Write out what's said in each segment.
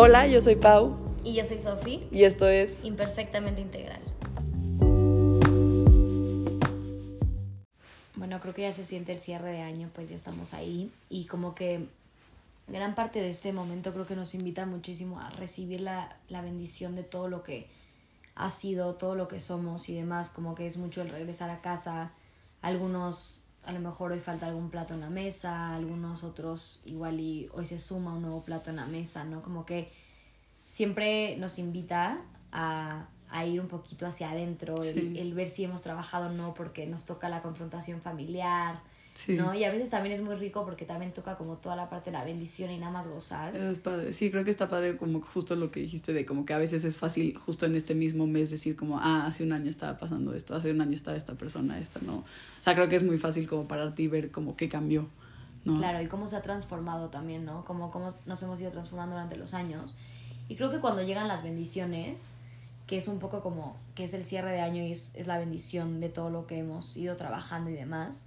Hola, yo soy Pau. Y yo soy Sofi. Y esto es Imperfectamente Integral. Bueno, creo que ya se siente el cierre de año, pues ya estamos ahí. Y como que gran parte de este momento creo que nos invita muchísimo a recibir la, la bendición de todo lo que ha sido, todo lo que somos y demás. Como que es mucho el regresar a casa. Algunos a lo mejor hoy falta algún plato en la mesa, algunos otros igual y hoy se suma un nuevo plato en la mesa, ¿no? Como que siempre nos invita a, a ir un poquito hacia adentro, el, el, ver si hemos trabajado o no, porque nos toca la confrontación familiar, ¿no? Y a veces también es muy rico porque también toca como toda la parte de la bendición y nada más gozar. Es padre, sí, creo que está padre como justo lo que dijiste de como que a veces es fácil justo en este mismo mes decir como, ah, hace un año estaba pasando esto, hace un año estaba esta persona, esta, ¿no? O sea, creo que es muy fácil como pararte y ver como qué cambió, ¿no? Claro, y cómo se ha transformado también, ¿no? Como cómo nos hemos ido transformando durante los años. Y creo que cuando llegan las bendiciones, que es un poco como, que es el cierre de año y es, es la bendición de todo lo que hemos ido trabajando y demás,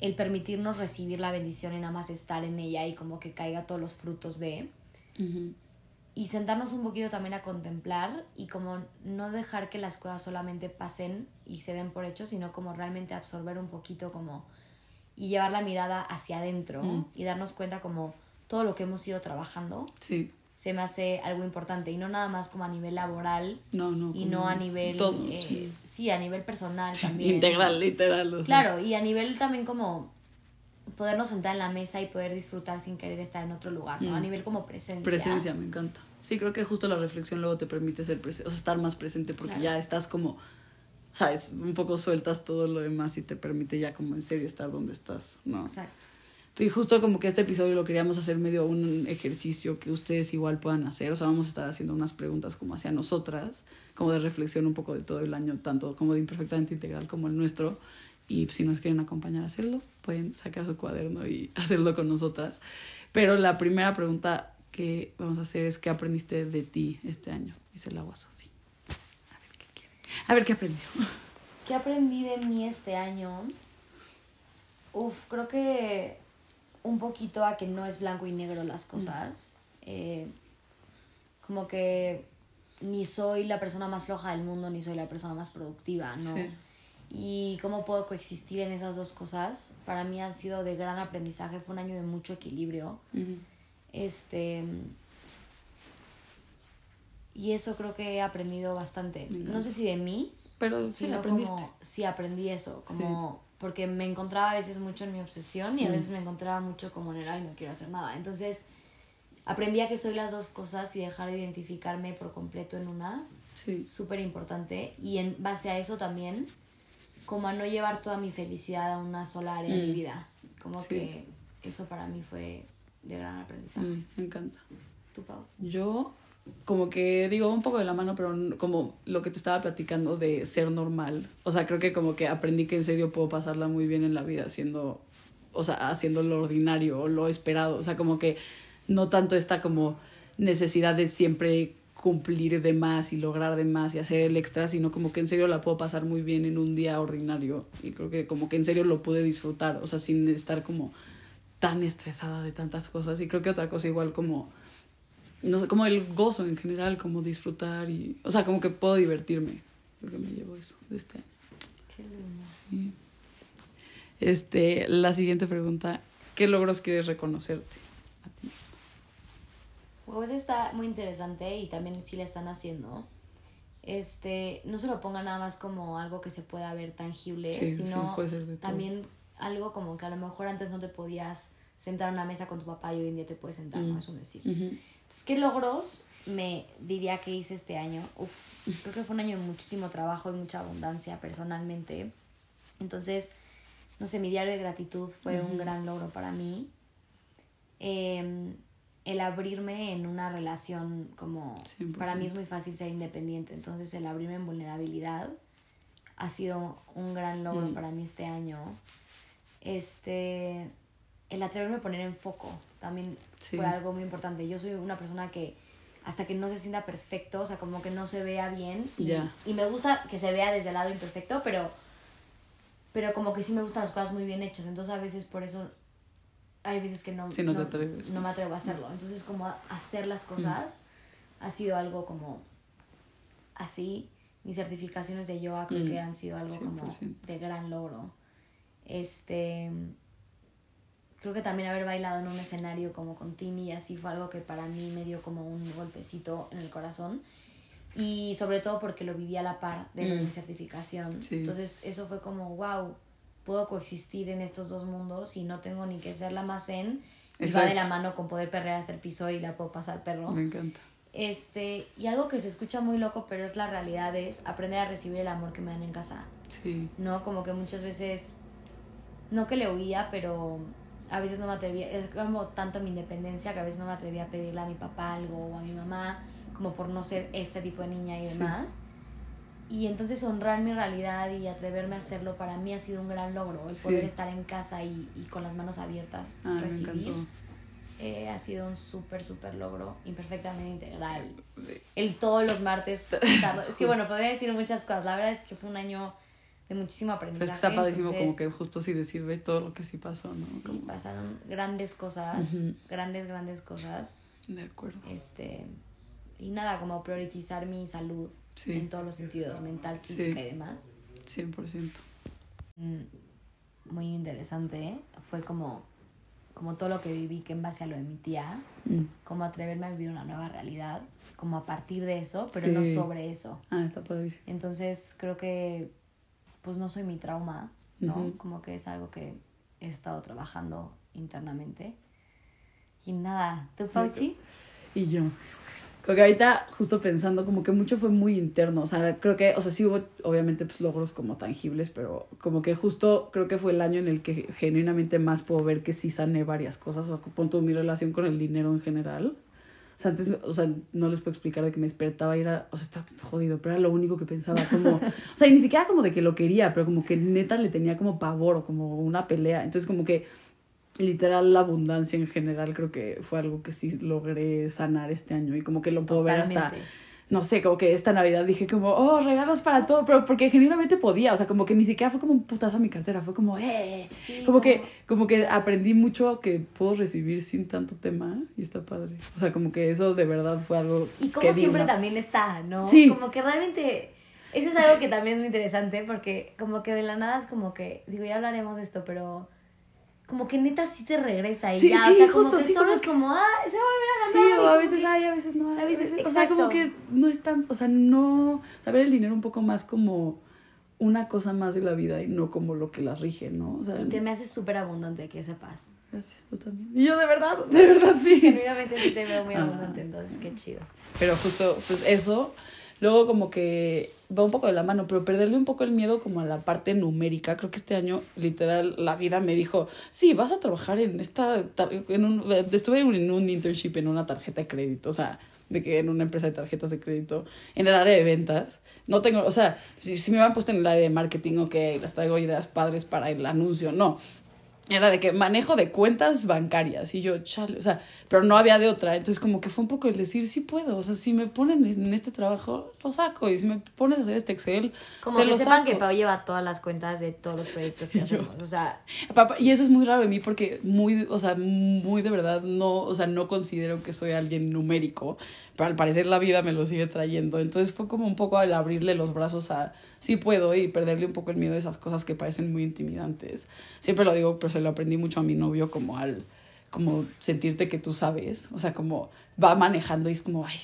el permitirnos recibir la bendición y nada más estar en ella y como que caiga todos los frutos de. Y sentarnos un poquito también a contemplar y como no dejar que las cosas solamente pasen y se den por hecho, sino como realmente absorber un poquito como y llevar la mirada hacia adentro y darnos cuenta como todo lo que hemos ido trabajando. Sí se me hace algo importante y no nada más como a nivel laboral no, no, y no a nivel todo, eh, sí. a nivel personal también integral literal claro y a nivel también como podernos sentar en la mesa y poder disfrutar sin querer estar en otro lugar no a nivel como presencia. Presencia me encanta. Sí creo que justo la reflexión luego te permite ser presente o sea, estar más presente porque ya estás como sabes un poco sueltas todo lo demás y te permite ya como en serio estar donde estás no exacto y justo como que este episodio lo queríamos hacer medio un ejercicio que ustedes igual puedan hacer. O sea, vamos a estar haciendo unas preguntas como hacia nosotras, como de reflexión un poco de todo el año, tanto como de imperfectamente integral como el nuestro. Y si nos quieren acompañar a hacerlo, pueden sacar su cuaderno y hacerlo con nosotras. Pero la primera pregunta que vamos a hacer es ¿qué aprendiste de ti este año? El agua Sofi. A ver qué quiere. A ver qué aprendió. ¿Qué aprendí de mí este año? Uf, creo que un poquito a que no es blanco y negro las cosas. Eh, como que ni soy la persona más floja del mundo, ni soy la persona más productiva, ¿no? Y cómo puedo coexistir en esas dos cosas, para mí ha sido de gran aprendizaje, fue un año de mucho equilibrio. Este. Y eso creo que he aprendido bastante. No sé si de mí, pero sí aprendiste. sí aprendí eso, como porque me encontraba a veces mucho en mi obsesión y a veces me encontraba mucho como en el, ay, no quiero hacer nada. Entonces, aprendí a que soy las dos cosas y dejar de identificarme por completo en una. Sí. Súper importante. Y en base a eso también, como a no llevar toda mi felicidad a una sola área de mi mm. vida. Como que eso para mí fue de gran aprendizaje. Mm, me encanta. ¿Tú, Pau? Yo como que digo un poco de la mano, pero como lo que te estaba platicando de ser normal. O sea, creo que como que aprendí que en serio puedo pasarla muy bien en la vida haciendo, o sea, haciendo lo ordinario o lo esperado. O sea, como que no tanto esta como necesidad de siempre cumplir de más y lograr de más y hacer el extra, sino como que en serio la puedo pasar muy bien en un día ordinario y creo que como que en serio lo pude disfrutar, o sea, sin estar como tan estresada de tantas cosas y creo que otra cosa igual como no sé, como el gozo en general, como disfrutar y, o sea, como que puedo divertirme. Creo que me llevo eso de este año. Qué lindo. Sí. Este, la siguiente pregunta, ¿qué logros quieres reconocerte a ti mismo? Pues está muy interesante y también sí la están haciendo. Este, no se lo ponga nada más como algo que se pueda ver tangible, sino también algo como que a lo mejor antes no te podías sentar a una mesa con tu papá y hoy en día te puedes sentar, no es un decir. ¿qué logros me diría que hice este año? Uf, creo que fue un año de muchísimo trabajo y mucha abundancia personalmente. Entonces, no sé, mi diario de gratitud fue un gran logro para mí. Em, el abrirme en una relación como para mí es muy fácil ser independiente, entonces el abrirme en vulnerabilidad ha sido un gran logro mm. para mí este año. Este, el atreverme a poner en foco también fue algo muy importante. Yo soy una persona que hasta que no se sienta perfecto, o sea, como que no se vea bien. Y, y me gusta que se vea desde el lado imperfecto, pero, pero como que sí me gustan las cosas muy bien hechas. Entonces a veces por eso hay veces que no, no, me atrevo a hacerlo. Entonces, como hacer las cosas ha sido algo como así. Mis certificaciones de yoga creo que han sido algo como de gran logro. Este creo que también haber bailado en un escenario como con Tini así fue algo que para mí me dio como un golpecito en el corazón y sobre todo porque lo viví a la par de mi mm. certificación. Entonces eso fue como, wow, puedo coexistir en estos dos mundos y no tengo ni que ser la más zen y va de la mano con poder perrear hasta el piso y la puedo pasar perro. Me encanta. Este, y algo que se escucha muy loco, pero es la realidad, es aprender a recibir el amor que me dan en casa. Sí. ¿No? Como que muchas veces, no que le huía, pero a veces no me atrevía, es como tanto mi independencia que a veces no me atrevía a pedirle a mi papá algo o a mi mamá, como por no ser este tipo de niña y demás. Y entonces honrar mi realidad y atreverme a hacerlo para mí ha sido un gran logro, el poder estar en casa y, y, con las manos abiertas, ah, recibir. Eh, ha sido un súper, súper logro, imperfectamente integral. El todos los martes. es que bueno, podría decir muchas cosas. La verdad es que fue un año de muchísimo aprendizaje. Pero es que está padrísimo como que justo sí decir todo lo que sí pasó, ¿no? Sí, pasaron grandes cosas, grandes, grandes cosas. De acuerdo. Este, y nada, como priorizar mi salud en todos los sentidos, mental, física y demás. 100%. Mm, muy interesante, ¿eh? Fue como, como todo lo que viví que en base a lo de mi tía, mm. como atreverme a vivir una nueva realidad, como a partir de eso, pero no sobre eso. Ah, está padrísimo. Entonces creo que pues no soy mi trauma, ¿no? Como que es algo que he estado trabajando internamente. Y nada, ¿tú, Fauci? Y yo. Creo que ahorita, justo pensando, como que mucho fue muy interno. O sea, creo que, o sea, sí hubo, obviamente, pues logros como tangibles, pero como que justo creo que fue el año en el que genuinamente más puedo ver que sí sané varias cosas. O sea, punto mi relación con el dinero en general. Sea, antes, o sea, no les puedo explicar de que me despertaba y era, o sea, está jodido, pero era lo único que pensaba, como, o sea, y ni siquiera como de que lo quería, pero como que neta le tenía como pavor o como una pelea. Entonces, como que literal la abundancia en general creo que fue algo que sí logré sanar este año y como que lo puedo ver hasta no sé, como que esta Navidad dije como, oh, regalos para todo, pero porque genuinamente podía, o sea, como que ni siquiera fue como un putazo a mi cartera, fue como, eh, como que, como que aprendí mucho que puedo recibir sin tanto tema y está padre. O sea, como que eso de verdad fue algo Y como siempre también está, ¿no? Sí. Como que realmente, eso es algo que también es muy interesante porque como que de la nada es como que, digo, ya hablaremos de esto, pero como que neta sí te regresa y ya, o sea, como que solo es como, ah, se va a volver a ganar. Sí, o a veces hay, a veces no hay. A veces, o sea, como que no es tan, o sea, no, saber el dinero un poco más como una cosa más de la vida y no como lo que la rige, ¿no? O sea, y te me hace súper abundante que sepas. Gracias, tú también. Y yo de verdad, de verdad sí. Genuinamente sí te veo muy abundante, entonces qué chido. Pero justo, pues eso, luego como que va un poco de la mano, pero perderle un poco el miedo como a la parte numérica. Creo que este año, literal, la vida me dijo, sí, vas a trabajar en esta, en un, estuve en un internship en una tarjeta de crédito, o sea, de que en una empresa de tarjetas de crédito, en el área de ventas. No tengo, o sea, si, si me van puesto en el área de marketing, ok, las traigo ideas padres para el anuncio, no era de que manejo de cuentas bancarias y yo, chale, o sea, pero no había de otra, entonces como que fue un poco el decir, sí puedo, o sea, si me ponen en este trabajo, lo saco, y si me pones a hacer este Excel, como te que lo sepan que Pau lleva todas las cuentas de todos los proyectos que hacemos, o sea. Y eso es muy raro de mí porque muy, o sea, muy de verdad no, o sea, no considero que soy alguien numérico, pero al parecer la vida me lo sigue trayendo, entonces fue como un poco el abrirle los brazos a sí puedo y perderle un poco el miedo a esas cosas que parecen muy intimidantes. Siempre lo digo, pero se lo aprendí mucho a mi novio como al como sentirte que tú sabes, o sea, como va manejando y es como, ay,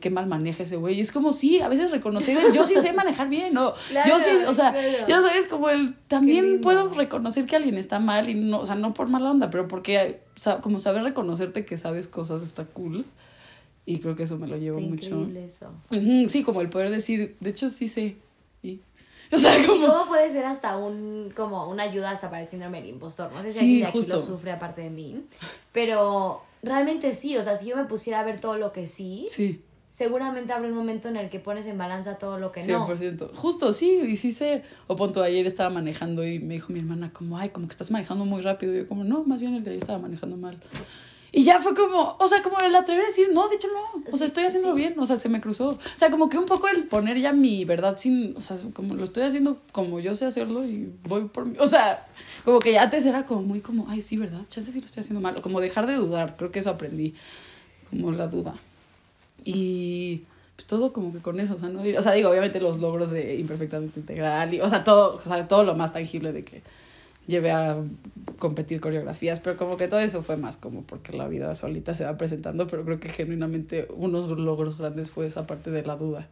qué mal maneja ese güey. Y es como, sí, a veces reconocer, yo sí sé manejar bien, ¿no? yo sí, o sea, ya sabes, como el, también puedo reconocer que alguien está mal y no, o sea, no por mala onda, pero porque, como saber reconocerte que sabes cosas está cool. Y creo que eso me lo llevo mucho. Eso. sí, como el poder decir, de hecho sí sé, O sea, como... ¿Cómo puede ser hasta un, como una ayuda hasta para el síndrome del impostor? No sé si alguien de aquí lo sufre aparte de mí, pero realmente sí, o sea, si yo me pusiera a ver todo lo que sí, sí. seguramente habrá un momento en el que pones en balanza todo lo que no. 100%. Justo, sí, y sí sé. O punto, ayer estaba manejando y me dijo mi hermana como, ay, como que estás manejando muy rápido. Y yo como, no, más bien el de ahí estaba manejando mal. Y ya fue como, o sea, como el atrever a decir, no, de hecho no, o sea, estoy haciendo bien, o sea, se me cruzó. O sea, como que un poco el poner ya mi verdad sin, o sea, como lo estoy haciendo como yo sé hacerlo y voy por mí. O sea, como que ya antes era como muy como, ay, sí, ¿verdad? Chance sí lo estoy haciendo mal. O como dejar de dudar, creo que eso aprendí, como la duda. Y pues todo como que con eso, o sea, no, o sea, digo, obviamente los logros de imperfectamente integral, y, o sea, todo, o sea, todo lo más tangible de que llevé a competir coreografías, pero como que todo eso fue más como porque la vida solita se va presentando, pero creo que genuinamente unos logros grandes fue esa parte de la duda.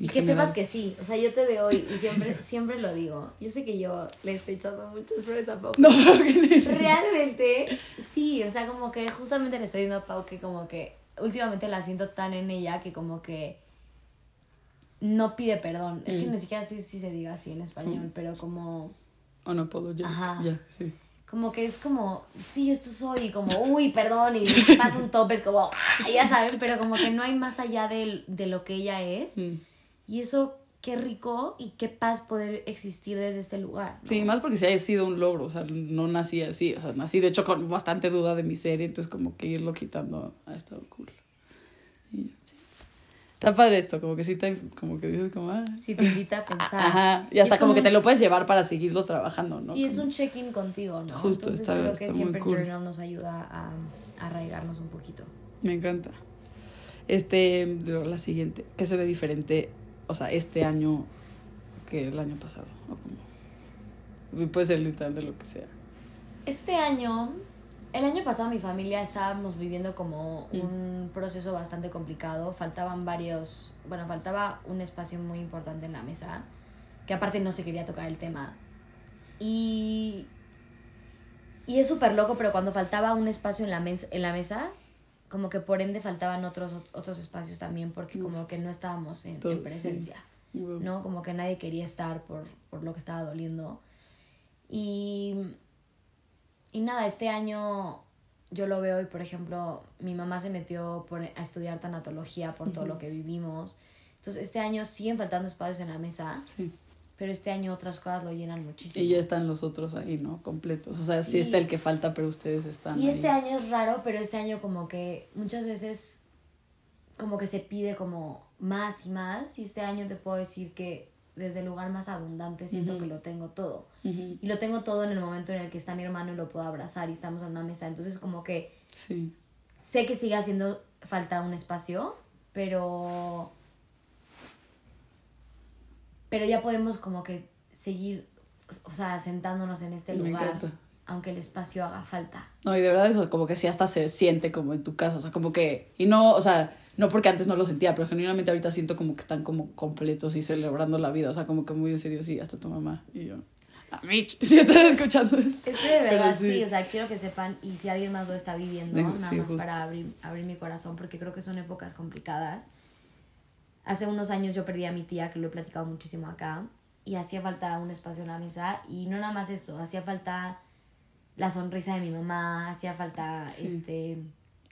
Y que sepas que sí, o sea, yo te veo y, y siempre, siempre lo digo. Yo sé que yo le estoy echando muchas flores a Pau. No, realmente, sí, o sea, como que justamente le estoy diciendo a Pau que como que últimamente la siento tan en ella que como que no pide perdón. Es que mm. ni siquiera sé si se diga así en español, pero como puedo ya. Ya, sí. Como que es como, sí, esto soy, como, uy, perdón, y pasa un tope, es como, ya saben, pero como que no hay más allá de, de lo que ella es. Mm. Y eso, qué rico y qué paz poder existir desde este lugar. Sí, más porque si haya sido un logro, o sea, no nací así, o sea, nací de hecho con bastante duda de mi serie, entonces como que irlo quitando ha estado cool. Y, sí. Está padre esto, como que sí te, como que dices como, ah. Sí te invita a pensar. Ajá, y hasta como, que te lo puedes llevar para seguirlo trabajando, ¿no? Sí, es un check-in contigo, ¿no? Justo, Entonces, está, creo que siempre el journal nos ayuda a, arraigarnos un poquito. Me encanta. Este, la siguiente, ¿qué se ve diferente, o sea, este año que el año pasado? O como, puede ser literal de lo que sea. Este año el año pasado mi familia estábamos viviendo como mm. un proceso bastante complicado. Faltaban varios, bueno, faltaba un espacio muy importante en la mesa, que aparte no se quería tocar el tema. Y, y es súper loco, pero cuando faltaba un espacio en la, en la mesa, como que por ende faltaban otros, otros espacios también, porque como que no estábamos en, presencia, ¿no? Como que nadie quería estar por, por lo que estaba doliendo. Y y nada, este año yo lo veo y, por ejemplo, mi mamá se metió por, a estudiar tanatología por todo lo que vivimos. Entonces, este año siguen faltando espacios en la mesa. Sí. Pero este año otras cosas lo llenan muchísimo. Y ya están los otros ahí, ¿no? Completos. O sea, sí, está el que falta, pero ustedes están. Y este año es raro, pero este año como que muchas veces como que se pide como más y más. Y este año te puedo decir que desde el lugar más abundante siento que lo tengo todo. Y lo tengo todo en el momento en el que está mi hermano y lo puedo abrazar y estamos en una mesa. Entonces como que sí. sé que sigue haciendo falta un espacio, pero... Pero ya podemos como que seguir, o sea, sentándonos en este lugar. Aunque el espacio haga falta. No, y de verdad eso como que sí hasta se siente como en tu casa, o sea, como que... Y no, o sea, no porque antes no lo sentía, pero genuinamente ahorita siento como que están como completos y celebrando la vida. O sea, como que muy en serio, sí, hasta tu mamá y yo. A Mitch, si estás escuchando esto. Es que de verdad sí. o sea, quiero que sepan, y si alguien más lo está viviendo, nada más para abrir, abrir mi corazón, porque creo que son épocas complicadas. Hace unos años yo perdí a mi tía, que lo he platicado muchísimo acá, y hacía falta un espacio en la mesa, y no nada más eso, hacía falta la sonrisa de mi mamá, hacía falta este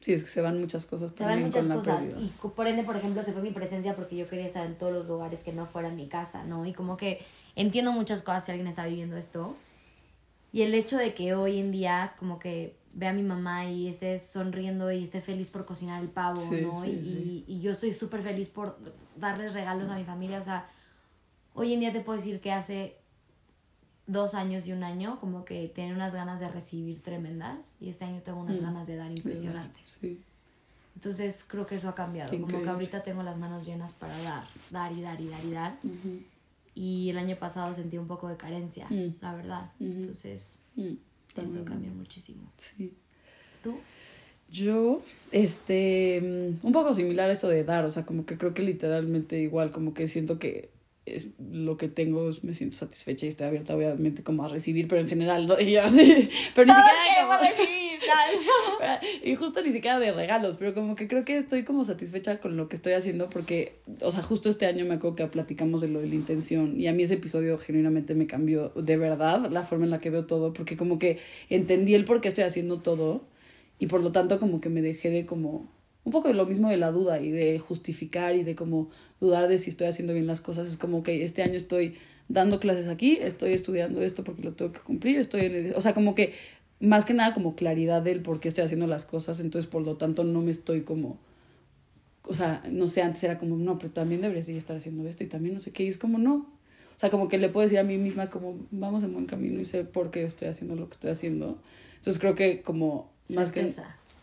Sí, es que se van muchas cosas Se van muchas cosas. Y por ende, por ejemplo, se fue mi presencia porque yo quería estar en todos los lugares que no fueran mi casa, ¿no? Y como que entiendo muchas cosas si alguien está viviendo esto. Y el hecho de que hoy en día, como que vea a mi mamá y esté sonriendo y esté feliz por cocinar el pavo, ¿no? y, y, yo estoy súper feliz por darles regalos a mi familia. O sea, hoy en día te puedo decir que hace dos años y un año, como que tiene unas ganas de recibir tremendas y este año tengo unas mm. ganas de dar impresionantes. Sí. Entonces creo que eso ha cambiado, como que ahorita tengo las manos llenas para dar, dar y dar y dar y dar. Y el año pasado sentí un poco de carencia, mm. la verdad. Entonces mm. eso cambió muchísimo. Sí. ¿Tú? Yo, este, un poco similar a esto de dar, o sea, como que creo que literalmente igual, como que siento que es lo que tengo, me siento satisfecha y estoy abierta obviamente como a recibir, pero en general, ¿no? y así, pero ni siquiera como... recibir, y justo ni siquiera de regalos, pero como que creo que estoy como satisfecha con lo que estoy haciendo porque, o sea, justo este año me acuerdo que platicamos de lo de la intención y a mí ese episodio genuinamente me cambió de verdad la forma en la que veo todo, porque como que entendí el por qué estoy haciendo todo y por lo tanto como que me dejé de como un poco lo mismo de la duda y de justificar y de como dudar de si estoy haciendo bien las cosas. Es como que este año estoy dando clases aquí, estoy estudiando esto porque lo tengo que cumplir, estoy en el... O sea, como que más que nada como claridad del por qué estoy haciendo las cosas, entonces por lo tanto no me estoy como, o sea, no sé, antes era como, no, pero también deberías estar haciendo esto y también no sé qué, y es como, no, o sea, como que le puedo decir a mí misma como, vamos en buen camino y sé por qué estoy haciendo lo que estoy haciendo. Entonces creo que como más que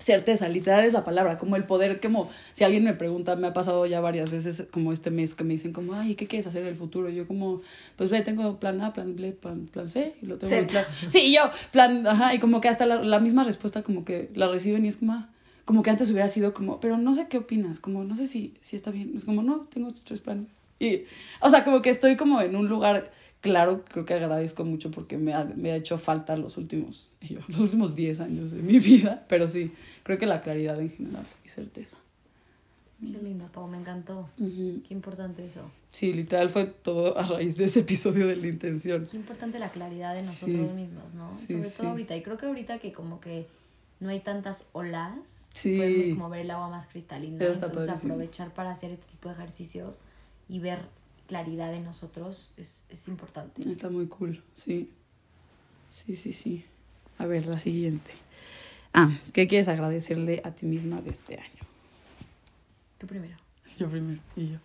certeza, literal es la palabra, como el poder, como si alguien me pregunta, me ha pasado ya varias veces como este mes que me dicen como, ay, ¿qué quieres hacer en el futuro? Y yo como, pues ve, tengo plan A, plan B, plan, plan C, y lo tengo en plan... Sí, yo, plan, ajá, y como que hasta la, la, misma respuesta como que la reciben y es como, ah, como que antes hubiera sido como, pero no sé qué opinas, como no sé si, si está bien, es como, no, tengo estos tres planes. Y, o sea, como que estoy como en un lugar claro, creo que agradezco mucho porque me ha, me ha hecho falta los últimos, los últimos 10 años de mi vida, pero sí, creo que la claridad en general y certeza. Qué linda, Pau, me encantó. Qué importante eso. Sí, literal fue todo a raíz de ese episodio de la intención. Qué importante la claridad de nosotros mismos, ¿no? Sobre todo ahorita. Y creo que ahorita que como que no hay tantas olas, podemos como ver el agua más cristalina. Entonces aprovechar para hacer este tipo de ejercicios y ver claridad de nosotros es, es importante. Está muy cool, sí. Sí, sí, sí. A ver, la siguiente. Ah, ¿qué quieres agradecerle a ti misma de este año? Tú primero. Yo primero, y yo.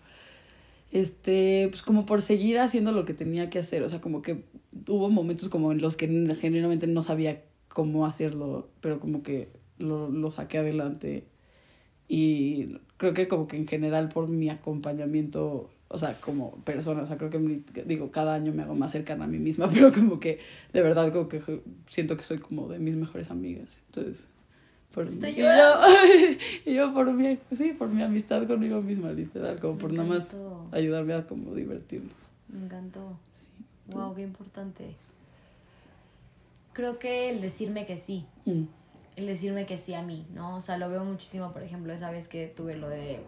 Este, pues como por seguir haciendo lo que tenía que hacer. O sea, como que hubo momentos como en los que genuinamente no sabía cómo hacerlo, pero como que lo, lo saqué adelante. Y creo que como que en general por mi acompañamiento o sea, como persona, o sea, creo que, digo, cada año me hago más cercana a mí misma, pero como que de verdad como que siento que soy como de mis mejores amigas. Entonces, por Estoy y, yo, y yo por mi, sí, por mi amistad conmigo misma, literal, como por nada más ayudarme a como divertirnos. Me encantó. Sí. Wow, qué importante. Creo que el decirme que sí. Mm. El decirme que sí a mí, ¿no? O sea, lo veo muchísimo, por ejemplo, esa vez que tuve lo de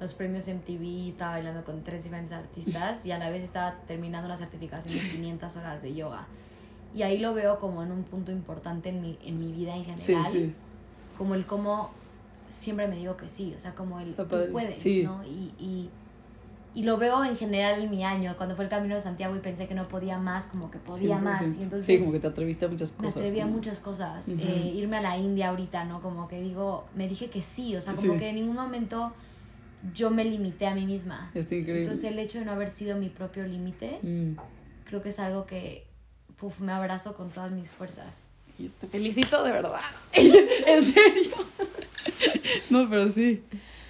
los premios MTV, estaba bailando con tres diferentes artistas y a la vez estaba terminando la certificación de 500 horas de yoga. Y ahí lo veo como en un punto importante en mi, en mi vida en general. Sí, sí. Como el cómo siempre me digo que sí, o sea, como el tú puedes, ¿no? Y, y, y, lo veo en general en mi año, cuando fue el Camino de Santiago y pensé que no podía más, como que podía más. Y entonces, sí, como que te atreviste a muchas cosas. Me atreví a muchas cosas. Eh, irme a la India ahorita, ¿no? Como que digo, me dije que sí, o sea, como que en ningún momento yo me limité a mí misma. Entonces el hecho de no haber sido mi propio límite, mm. creo que es algo que me abrazo con todas mis fuerzas. Yo te felicito de verdad. en serio. no, pero sí.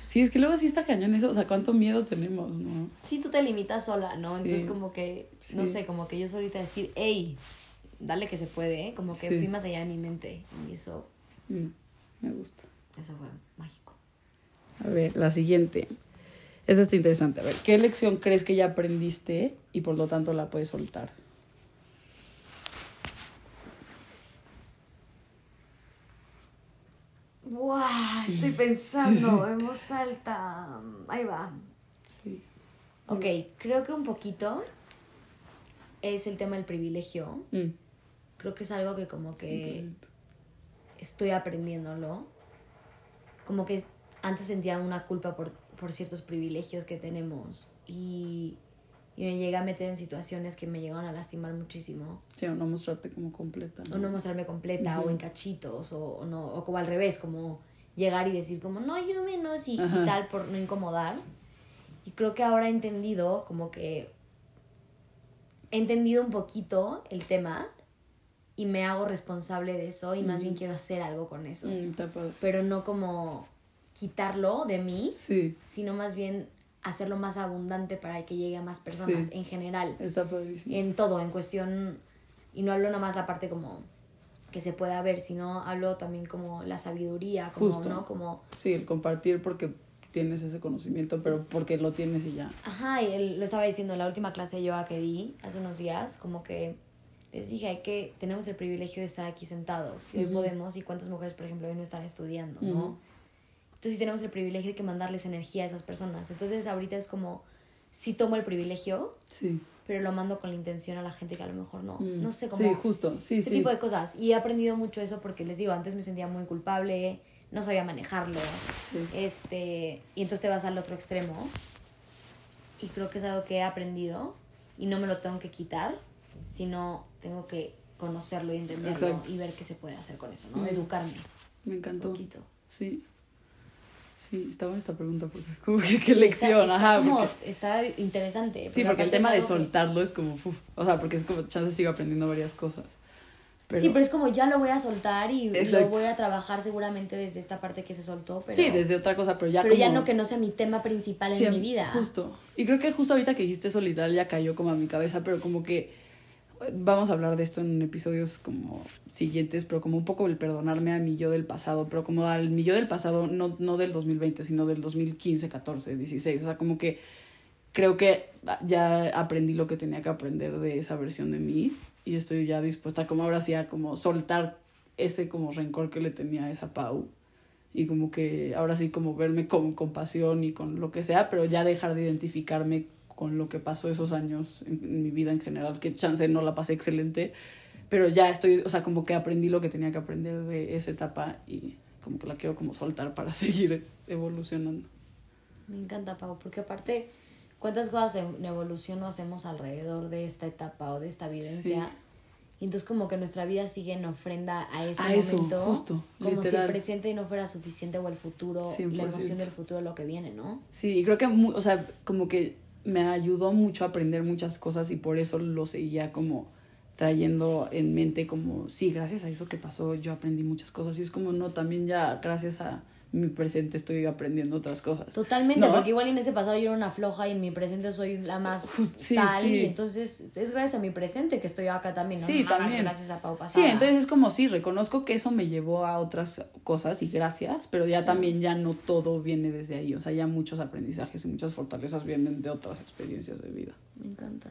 Sí, es que luego sí está cañón eso, o sea, cuánto miedo tenemos, ¿no? Sí, tú te limitas sola, ¿no? Entonces como que, no sé, como que yo solita decir, hey, dale que se puede, ¿eh? Como que fui más allá de mi mente y eso... Mm, me gusta. Eso fue mágico. A ver, la siguiente. Esta está interesante. A ver, ¿qué lección crees que ya aprendiste y por lo tanto la puedes soltar? ¡Wow! Estoy pensando en voz alta. Ahí va. Sí. Ok, creo que un poquito es el tema del privilegio. Mm. Creo que es algo que como que estoy aprendiéndolo. Como que antes sentía una culpa por, por ciertos privilegios que tenemos y, y, me llegué a meter en situaciones que me llegaron a lastimar muchísimo. Sí, o no mostrarte como completa. O no mostrarme completa, o en cachitos, o, no, o como al revés, como llegar y decir como, no, yo menos y, y tal por no incomodar. Y creo que ahora he entendido como que he entendido un poquito el tema y me hago responsable de eso y más bien quiero hacer algo con eso. Mm, pero no como quitarlo de mí, sino más bien hacerlo más abundante para que llegue a más personas en general. Está padrísimo. En todo, en cuestión, y no hablo nomás la parte como que se pueda ver, sino hablo también como la sabiduría, como, ¿no? Como... Sí, el compartir porque tienes ese conocimiento, pero porque lo tienes y ya. Ajá, y él lo estaba diciendo en la última clase de yoga que di hace unos días, como que les dije, hay que, tenemos el privilegio de estar aquí sentados, y hoy podemos, y cuántas mujeres, por ejemplo, hoy no están estudiando, ¿no? Entonces sí tenemos el privilegio de que mandarles energía a esas personas. Entonces ahorita es como, sí tomo el privilegio, sí. pero lo mando con la intención a la gente que a lo mejor no, mm. no sé cómo. Sí, justo, sí, ese tipo de cosas. Y he aprendido mucho eso porque les digo, antes me sentía muy culpable, no sabía manejarlo. Este, y entonces te vas al otro extremo. Y creo que es algo que he aprendido y no me lo tengo que quitar, sino tengo que conocerlo y entenderlo y ver qué se puede hacer con eso, ¿no? Educarme. Me encantó. Un poquito. Sí. Sí, está buena esta pregunta porque es como que qué lección, está, ajá. Como, Está interesante. Sí, porque el tema de soltarlo es como, uf, o sea, porque es como, chance sigo aprendiendo varias cosas. Sí, pero es como ya lo voy a soltar y lo voy a trabajar seguramente desde esta parte que se soltó. Pero, sí, desde otra cosa, pero ya Pero ya no que no sea mi tema principal en mi vida. Justo. Y creo que justo ahorita que dijiste eso, literal, ya cayó como a mi cabeza, pero como que vamos a hablar de esto en episodios como siguientes, pero como un poco el perdonarme a mi yo del pasado, pero como al mi yo del pasado, no, no del 2020, sino del 2015, 14, 16, o sea, como que creo que ya aprendí lo que tenía que aprender de esa versión de mí y estoy ya dispuesta como ahora sí a como soltar ese como rencor que le tenía a esa Pau y como que ahora sí como verme con compasión y con lo que sea, pero ya dejar de identificarme con lo que pasó esos años en, mi vida en general, que chance no la pasé excelente, pero ya estoy, o sea, como que aprendí lo que tenía que aprender de esa etapa y como que la quiero como soltar para seguir evolucionando. Me encanta, Pau, porque aparte, ¿cuántas cosas en evolución no hacemos alrededor de esta etapa o de esta vivencia? Y entonces como que nuestra vida sigue en ofrenda a ese momento. justo, como si el presente no fuera suficiente o el futuro, la emoción del futuro, lo que viene, ¿no? Sí, y creo que, o sea, como que me ayudó mucho a aprender muchas cosas y por eso lo seguía como trayendo en mente como, sí, gracias a eso que pasó yo aprendí muchas cosas y es como, no, también ya gracias a mi presente estoy aprendiendo otras cosas. Totalmente, porque igual en ese pasado yo era una floja y en mi presente soy la más tal y entonces es gracias a mi presente que estoy acá también, ¿no? Sí, también. Gracias a Pau pasada. Sí, entonces es como sí, reconozco que eso me llevó a otras cosas y gracias, pero ya también ya no todo viene desde ahí, o sea, ya muchos aprendizajes y muchas fortalezas vienen de otras experiencias de vida. Me encanta.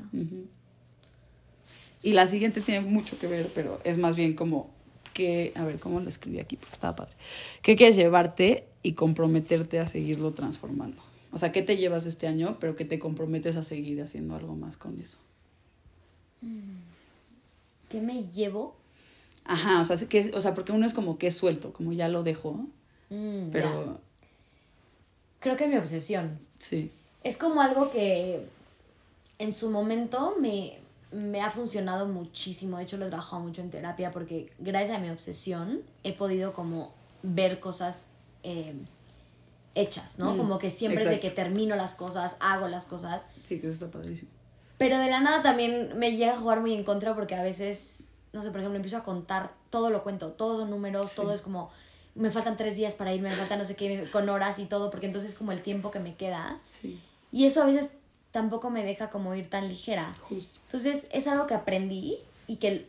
Y la siguiente tiene mucho que ver, pero es más bien como que, a ver, ¿cómo lo escribí aquí? Porque estaba padre. ¿Qué quieres llevarte y comprometerte a seguirlo transformando? O sea, ¿qué te llevas este año, pero que te comprometes a seguir haciendo algo más con eso? Mm. ¿Qué me llevo? Ajá, o sea, que, o sea, porque uno es como que es suelto, como ya lo dejo, mm, pero... Creo que mi obsesión. Sí. Es como algo que en su momento me, me ha funcionado muchísimo. De hecho, lo he trabajado mucho en terapia porque gracias a mi obsesión he podido como ver cosas eh, hechas, ¿no? Mm, como que siempre de que termino las cosas, hago las cosas. Sí, que eso está padrísimo. Pero de la nada también me llega a jugar muy en contra porque a veces, no sé, por ejemplo, empiezo a contar, todo lo cuento, todos los números, todo es como, me faltan tres días para irme, me falta no sé qué, con horas y todo, porque entonces es como el tiempo que me queda. Sí. Y eso a veces tampoco me deja como ir tan ligera. Justo. Entonces es algo que aprendí y que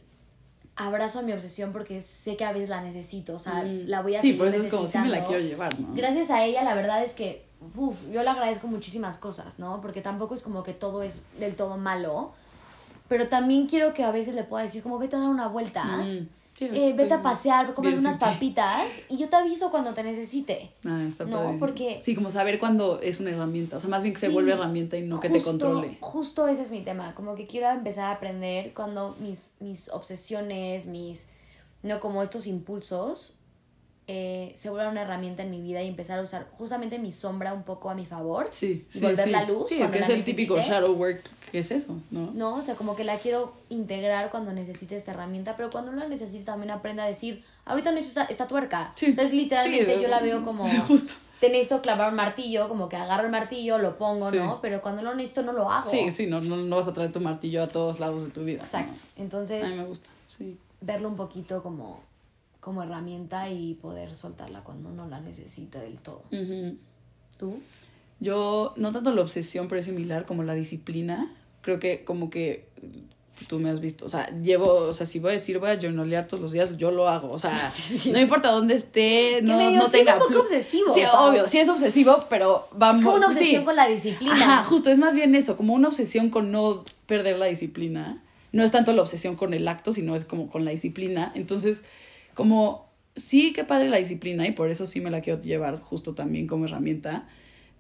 abrazo a mi obsesión porque sé que a veces la necesito, o sea, mm. la voy a Sí, por eso es como si me la quiero llevar, ¿no? Gracias a ella, la verdad es que, uff, yo le agradezco muchísimas cosas, ¿no? Porque tampoco es como que todo es del todo malo, pero también quiero que a veces le pueda decir como vete a dar una vuelta. Mm. Eh, vete a pasear, comer unas papitas y yo te aviso cuando te necesite. Ah, está ¿no? Porque... Sí, como saber cuándo es una herramienta, o sea, más bien que se vuelve herramienta y no que te controle. Justo ese es mi tema, como que quiero empezar a aprender cuando mis, mis obsesiones, mis, no como estos impulsos eh, se vuelva una herramienta en mi vida y empezar a usar justamente mi sombra un poco a mi favor. Sí, sí. Volver la luz. Sí, que es el típico shadow work, que es eso, ¿no? No, o sea, como que la quiero integrar cuando necesite esta herramienta, pero cuando no la necesite también aprenda a decir, ahorita necesito esta, tuerca. Sí. Entonces, literalmente yo la veo como. Sí, justo. Te necesito clavar un martillo, como que agarro el martillo, lo pongo, ¿no? Pero cuando lo necesito no lo hago. Sí, sí, no, no, no vas a traer tu martillo a todos lados de tu vida. Exacto. Entonces. A mí me gusta, sí. Verlo un poquito como como herramienta y poder soltarla cuando no la necesita del todo. ¿Tú? Yo, no tanto la obsesión, pero es similar como la disciplina. Creo que como que tú me has visto, o sea, llevo, o sea, si voy a decir voy a journalear todos los días, yo lo hago, o sea, no importa dónde esté, no, no tenga... Es un poco obsesivo. Sí, obvio, sí es obsesivo, pero vamos... Es como una obsesión con la disciplina. Ajá, justo, es más bien eso, como una obsesión con no perder la disciplina. No es tanto la obsesión con el acto, sino es como con la disciplina. Entonces, como sí, qué padre la disciplina y por eso sí me la quiero llevar justo también como herramienta,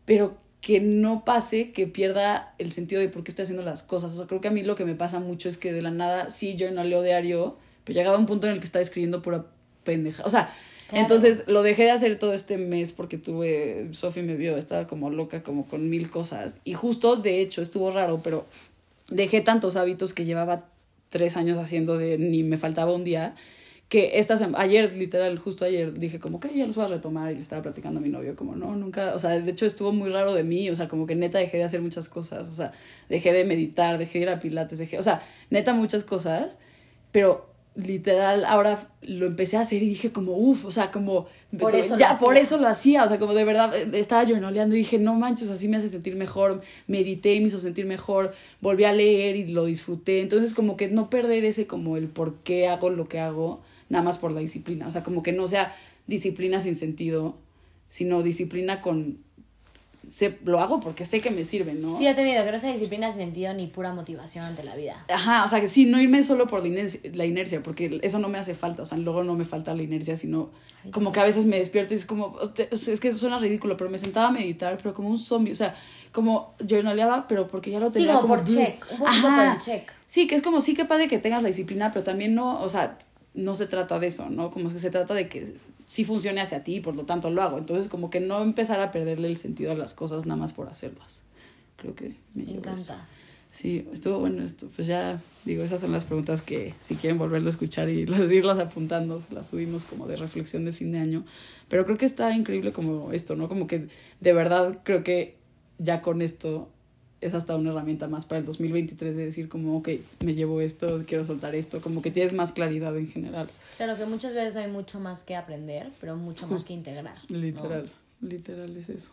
pero que no pase que pierda el sentido de por qué estoy haciendo las cosas. O sea, creo que a mí lo que me pasa mucho es que de la nada, sí, yo no leo diario, pero llegaba un punto en el que estaba escribiendo pura pendeja. O sea, entonces lo dejé de hacer todo este mes porque tuve, Sofi me vio, estaba como loca, como con mil cosas. Y justo, de hecho, estuvo raro, pero dejé tantos hábitos que llevaba tres años haciendo de ni me faltaba un día, que esta ayer, literal, justo ayer, dije como que ya los voy a retomar y le estaba platicando a mi novio, como no, nunca, o sea, de hecho estuvo muy raro de mí, o sea, como que neta dejé de hacer muchas cosas, o sea, dejé de meditar, dejé de ir a pilates, dejé, o sea, neta muchas cosas, pero literal ahora lo empecé a hacer y dije como uff, o sea, como por eso ya por eso lo hacía, o sea, como de verdad eh, estaba journaleando y dije, no manches, así me hace sentir mejor, medité y me hizo sentir mejor, volví a leer y lo disfruté, entonces como que no perder ese como el por qué hago lo que hago, nada más por la disciplina. O sea, como que no sea disciplina sin sentido, sino disciplina con... Se, lo hago porque sé que me sirve, ¿no? Sí, he tenido que no sea disciplina sin sentido ni pura motivación ante la vida. Ajá, o sea, que sí, no irme solo por la inercia, la inercia, porque eso no me hace falta, o sea, luego no me falta la inercia, sino como que a veces me despierto y es como, es que suena ridículo, pero me sentaba a meditar, pero como un zombie, o sea, como yo journaleaba, pero porque ya lo tenía sí, como, por check, un Ajá. por check. Sí, que es como, sí, que padre que tengas la disciplina, pero también no, o sea, no se trata de eso, ¿no? Como que se trata de que sí funcione hacia ti, por lo tanto lo hago. Entonces, como que no empezar a perderle el sentido a las cosas nada más por hacerlas. Creo que me, encanta. Sí, estuvo bueno esto. Pues ya, digo, esas son las preguntas que si quieren volverlo a escuchar y irlas apuntando, se las subimos como de reflexión de fin de año. Pero creo que está increíble como esto, ¿no? Como que de verdad creo que ya con esto es hasta una herramienta más para el 2023 de decir como, ok, me llevo esto, quiero soltar esto, como que tienes más claridad en general. Claro que muchas veces hay mucho más que aprender, pero mucho más que integrar. Literal, literal es eso.